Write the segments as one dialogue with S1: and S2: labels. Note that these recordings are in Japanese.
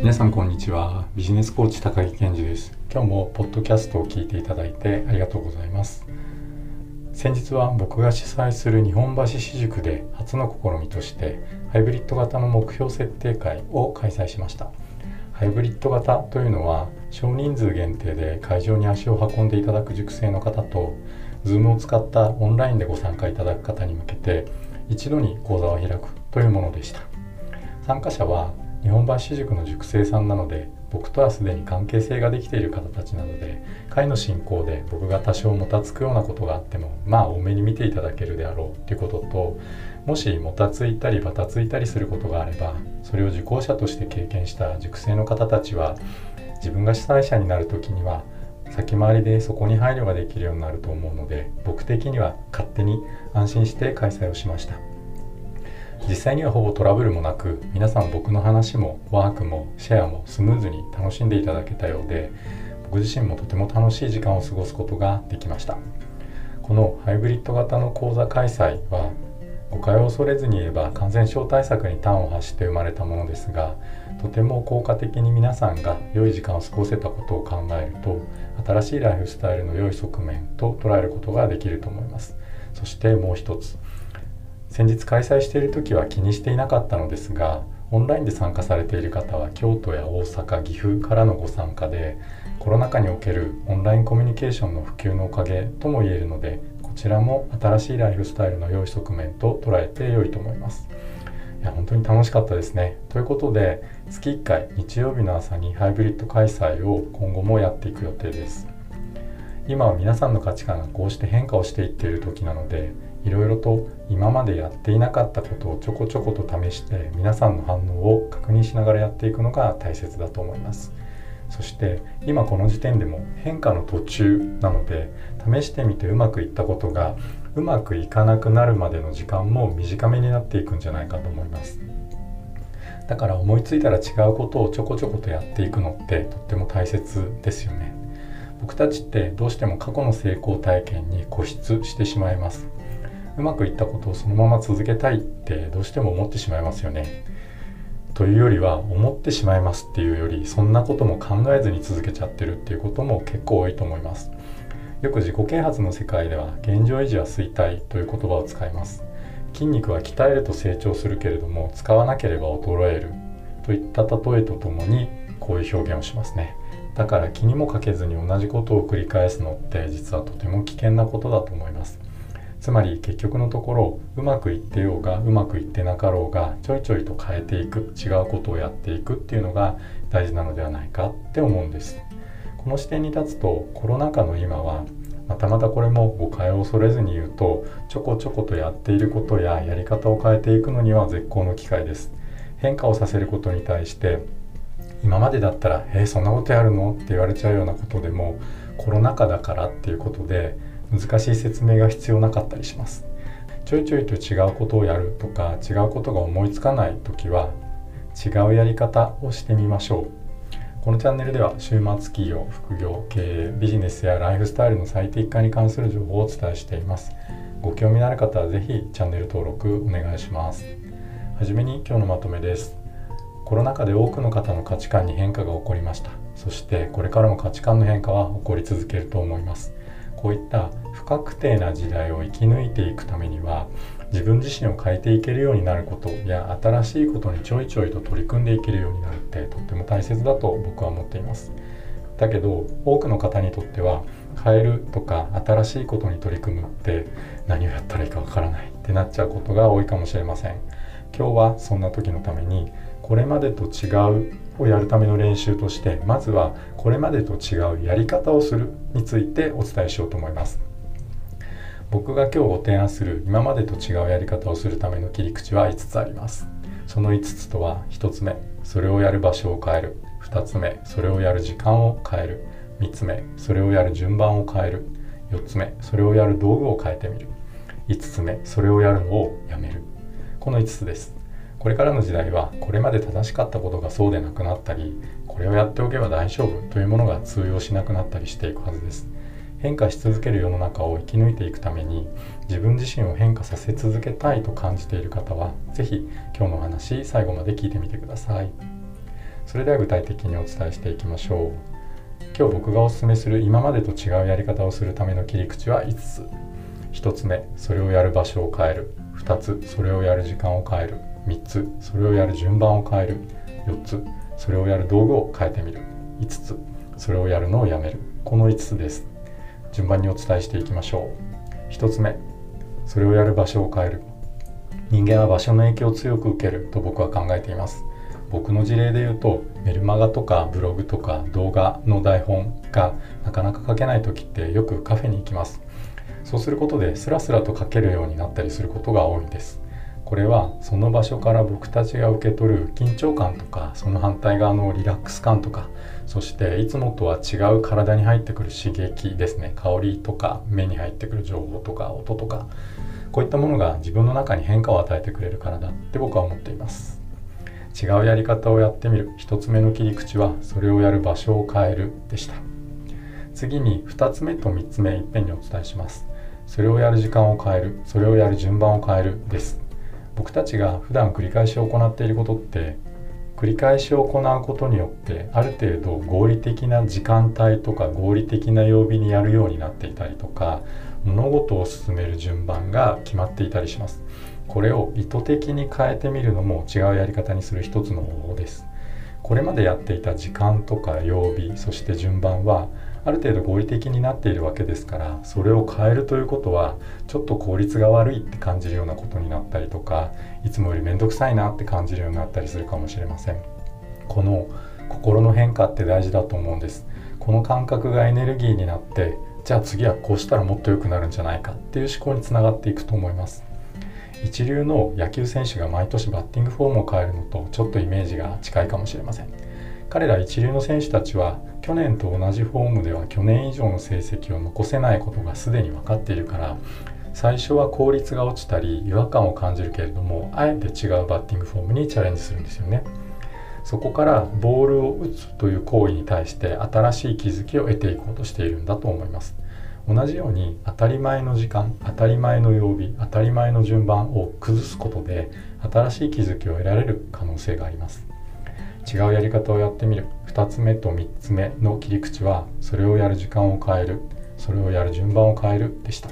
S1: 皆さんこんにちは。ビジネスコーチ高木健二です。今日もポッドキャストを聞いていただいてありがとうございます。先日は僕が主催する日本橋私塾で初の試みとしてハイブリッド型の目標設定会を開催しました。ハイブリッド型というのは少人数限定で会場に足を運んでいただく塾生の方と Zoom を使ったオンラインでご参加いただく方に向けて一度に講座を開くというものでした。参加者は日本橋塾の塾生さんなので僕とはすでに関係性ができている方たちなので会の進行で僕が多少もたつくようなことがあってもまあ多めに見ていただけるであろうということともしもたついたりバタついたりすることがあればそれを受講者として経験した塾生の方たちは自分が主催者になる時には先回りでそこに配慮ができるようになると思うので僕的には勝手に安心して開催をしました。実際にはほぼトラブルもなく皆さん僕の話もワークもシェアもスムーズに楽しんでいただけたようで僕自身もとても楽しい時間を過ごすことができました。このハイブリッド型の講座開催は誤解を恐れずに言えば感染症対策に端を発して生まれたものですがとても効果的に皆さんが良い時間を過ごせたことを考えると新しいライフスタイルの良い側面と捉えることができると思います。そしてもう一つ先日開催している時は気にしていなかったのですがオンラインで参加されている方は京都や大阪岐阜からのご参加でコロナ禍におけるオンラインコミュニケーションの普及のおかげとも言えるのでこちらも新しいライフスタイルの良い側面と捉えて良いと思います。いや本当に楽しかったですね。ということで月1回日曜日の朝にハイブリッド開催を今後もやっていく予定です。今は皆さんの価値観がこうして変化をしていっている時なのでいろいろと今までやっていなかったことをちょこちょこと試して皆さんの反応を確認しながらやっていくのが大切だと思います。そして今この時点でも変化の途中なので試してみてうまくいったことがうまくいかなくなるまでの時間も短めになっていくんじゃないかと思います。だから思いついたら違うことをちょこちょことやっていくのってとっても大切ですよね。僕たちってどうしても過去の成功体験に固執してしまいますうまくいったことをそのまま続けたいってどうしても思ってしまいますよね。というよりは思ってしまいますっていうよりそんなことも考えずに続けちゃってるっていうことも結構多いと思います。よく自己啓発の世界では現状維持は衰退という言葉を使います。筋肉は鍛えると成長するけれども使わなければ衰えるといった例えとともにこういう表現をしますね。だから気にもかけずに同じことを繰り返すのって実はとても危険なことだと思います。つまり結局のところうまくいってようがうまくいってなかろうがちょいちょいと変えていく違うことをやっていくっていうのが大事なのではないかって思うんですこの視点に立つとコロナ禍の今はまたまたこれも誤解を恐れずに言うとちょこちょことやっていることややり方を変えていくのには絶好の機会です変化をさせることに対して今までだったら「えー、そんなことやるの?」って言われちゃうようなことでもコロナ禍だからっていうことで難しい説明が必要なかったりします。ちょいちょいと違うことをやるとか違うことが思いつかない時は違うやり方をしてみましょう。このチャンネルでは週末企業副業経営ビジネスやライフスタイルの最適化に関する情報をお伝えしています。ご興味のある方は是非チャンネル登録お願いします。はじめに今日のまとめです。コロナ禍で多くの方の価値観に変化が起こりました。そしてこれからも価値観の変化は起こり続けると思います。こういった不確定な時代を生き抜いていくためには自分自身を変えていけるようになることや新しいことにちょいちょいと取り組んでいけるようになるってとっても大切だと僕は思っています。だけど多くの方にとっては変えるとか新しいことに取り組むって何をやったらいいかわからないってなっちゃうことが多いかもしれません。今日はそんな時のためにこれまでと違うをやるための練習としてまずはこれまでと違うやり方をするについてお伝えしようと思います。僕が今日ご提案する今までと違うやり方をするための切り口は5つあります。その5つとは1つ目それをやる場所を変える。2つ目それをやる時間を変える。3つ目それをやる順番を変える。4つ目それをやる道具を変えてみる。5つ目それをやるのをやめる。この5つです。これからの時代はこれまで正しかったことがそうでなくなったりこれをやっておけば大丈夫というものが通用しなくなったりしていくはずです。変化し続ける世の中を生き抜いていくために自分自身を変化させ続けたいと感じている方は是非今日のお話最後まで聞いてみてください。それでは具体的にお伝えしていきましょう。今日僕がおすすめする今までと違うやり方をするための切り口は5つ。1つ目それをやる場所を変える。2つそれをやる時間を変える。3つ。それをやる順番を変える。4つ。それをやる道具を変えてみる。5つ。それをやるのをやめる。この5つです。順番にお伝えしていきましょう。1つ目。それをやる場所を変える。人間は場所の影響を強く受けると僕は考えています。僕の事例で言うとメルマガとかブログとか動画の台本がなかなか書けない時ってよくカフェに行きます。そうすることでスラスラと書けるようになったりすることが多いんです。これはその場所から僕たちが受け取る緊張感とかその反対側のリラックス感とかそしていつもとは違う体に入ってくる刺激ですね。香りとか目に入ってくる情報とか音とかこういったものが自分の中に変化を与えてくれるからだって僕は思っています。違うやり方をやってみる。1つ目の切り口はそれをやる場所を変えるでした。次に2つ目と3つ目いっぺんにお伝えします。それをやる時間を変える。それをやる順番を変えるです。僕たちが普段繰り返し行っていることって繰り返し行うことによってある程度合理的な時間帯とか合理的な曜日にやるようになっていたりとか物事を進める順番が決まっていたりします。これを意図的に変えてみるのも違うやり方にする一つの方法です。これまでやっていた時間とか曜日そして順番はある程度合理的になっているわけですからそれを変えるということはちょっと効率が悪いって感じるようなことになったりとかいつもより面倒くさいなって感じるようになったりするかもしれません。この心の変化って大事だと思うんです。この感覚がエネルギーになってじゃあ次はこうしたらもっと良くなるんじゃないかっていう思考につながっていくと思います。一流の野球選手が毎年バッティングフォームを変えるのとちょっとイメージが近いかもしれません。彼ら一流の選手たちは去年と同じフォームでは去年以上の成績を残せないことがすでに分かっているから最初は効率が落ちたり違和感を感じるけれどもあえて違うバッティングフォームにチャレンジするんですよね。そこからボールを打つという行為に対して新しい気づきを得ていこうとしているんだと思います。同じように当たり前の時間当たり前の曜日当たり前の順番を崩すことで新しい気づきを得られる可能性があります。違うやり方をやってみる。2つ目と3つ目の切り口はそれをやる時間を変える。それをやる順番を変えるでした。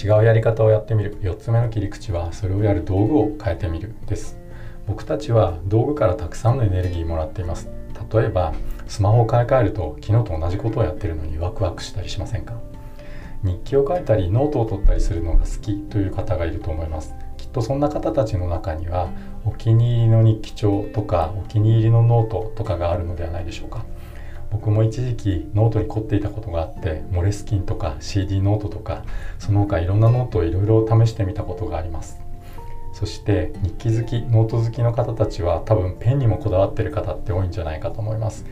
S1: 違うやり方をやってみる。4つ目の切り口はそれをやる道具を変えてみるです。僕たちは道具からたくさんのエネルギーもらっています。例えばスマホを買い替えると昨日と同じことをやってるのにワクワクしたりしませんか？日記を書いたりノートを取ったりするのが好きという方がいると思います。きっとそんな方たちの中にはお気に入りの日記帳とかお気に入りのノートとかがあるのではないでしょうか。僕も一時期ノートに凝っていたことがあってモレスキンとか CD ノートとかその他いろんなノートをいろいろ試してみたことがあります。そして日記好きノート好きの方たちは多分ペンにもこだわってる方って多いんじゃないかと思います。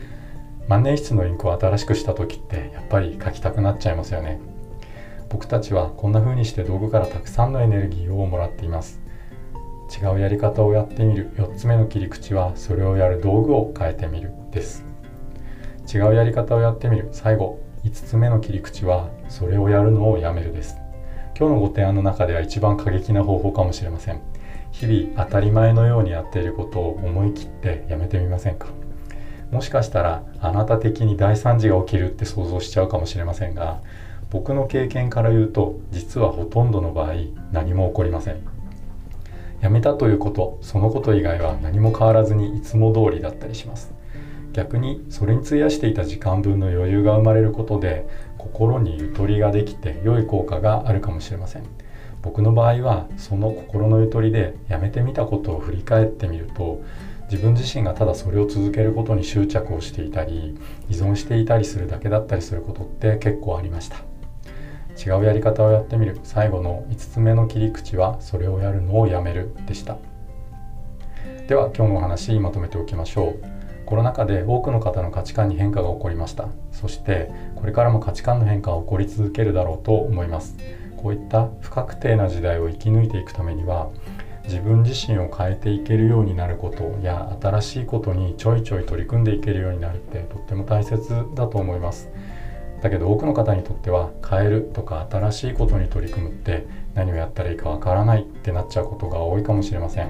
S1: 万年筆のインクを新しくした時ってやっぱり書きたくなっちゃいますよね。僕たちはこんな風にして道具からたくさんのエネルギーをもらっています。違うやり方をやってみる。4つ目の切り口はそれをやる道具を変えてみる。です。違うやり方をやってみる。最後5つ目の切り口はそれをやるのをやめる。です。今日のご提案の中では一番過激な方法かもしれません。日々当たり前のようにやっていることを思い切ってやめてみませんか？もしかしたらあなた的に大惨事が起きるって想像しちゃうかもしれませんが僕の経験から言うと実はほとんどの場合何も起こりません。辞めたということそのこと以外は何も変わらずにいつも通りだったりします。逆にそれに費やしていた時間分の余裕が生まれることで心にゆとりができて良い効果があるかもしれません。僕の場合はその心のゆとりでやめてみたことを振り返ってみると自分自身がただそれを続けることに執着をしていたり依存していたりするだけだったりすることって結構ありました。違うやり方をやってみる。最後の5つ目の切り口はそれをやるのをやめるでした。では今日のお話まとめておきましょう。コロナ禍で多くの方の価値観に変化が起こりました。そしてこれからも価値観の変化は起こり続けるだろうと思います。こういった不確定な時代を生き抜いていくためには自分自身を変えていけるようになることや新しいことにちょいちょい取り組んでいけるようになるってとっても大切だと思います。だけど多くの方にとっては変えるとか新しいことに取り組むって何をやったらいいかわからないってなっちゃうことが多いかもしれません。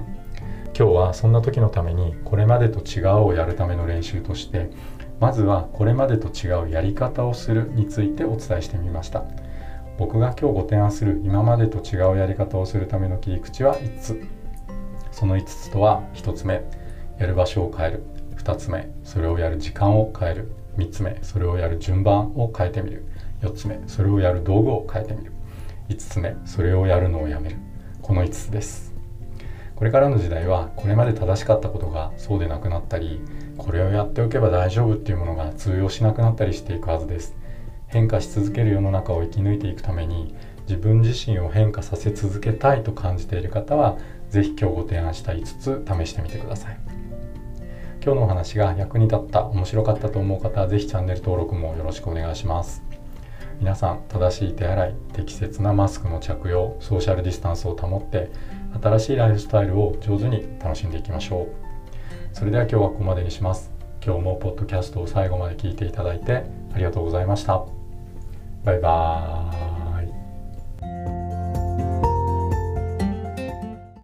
S1: 今日はそんな時のためにこれまでと違うをやるための練習としてまずはこれまでと違うやり方をするについてお伝えしてみました。僕が今日ご提案する今までと違うやり方をするための切り口は5つ。その5つとは1つ目やる場所を変える。2つ目それをやる時間を変える。3つ目それをやる順番を変えてみる。4つ目それをやる道具を変えてみる。5つ目それをやるのをやめる。この5つです。これからの時代はこれまで正しかったことがそうでなくなったりこれをやっておけば大丈夫っていうものが通用しなくなったりしていくはずです。変化し続ける世の中を生き抜いていくために自分自身を変化させ続けたいと感じている方は是非今日ご提案した5つ試してみてください。今日のお話が役に立った面白かったと思う方は是非チャンネル登録もよろしくお願いします。皆さん正しい手洗い適切なマスクの着用ソーシャルディスタンスを保って新しいライフスタイルを上手に楽しんでいきましょう。それでは今日はここまでにします。今日もポッドキャストを最後まで聞いていただいてありがとうございました。バイバーイ。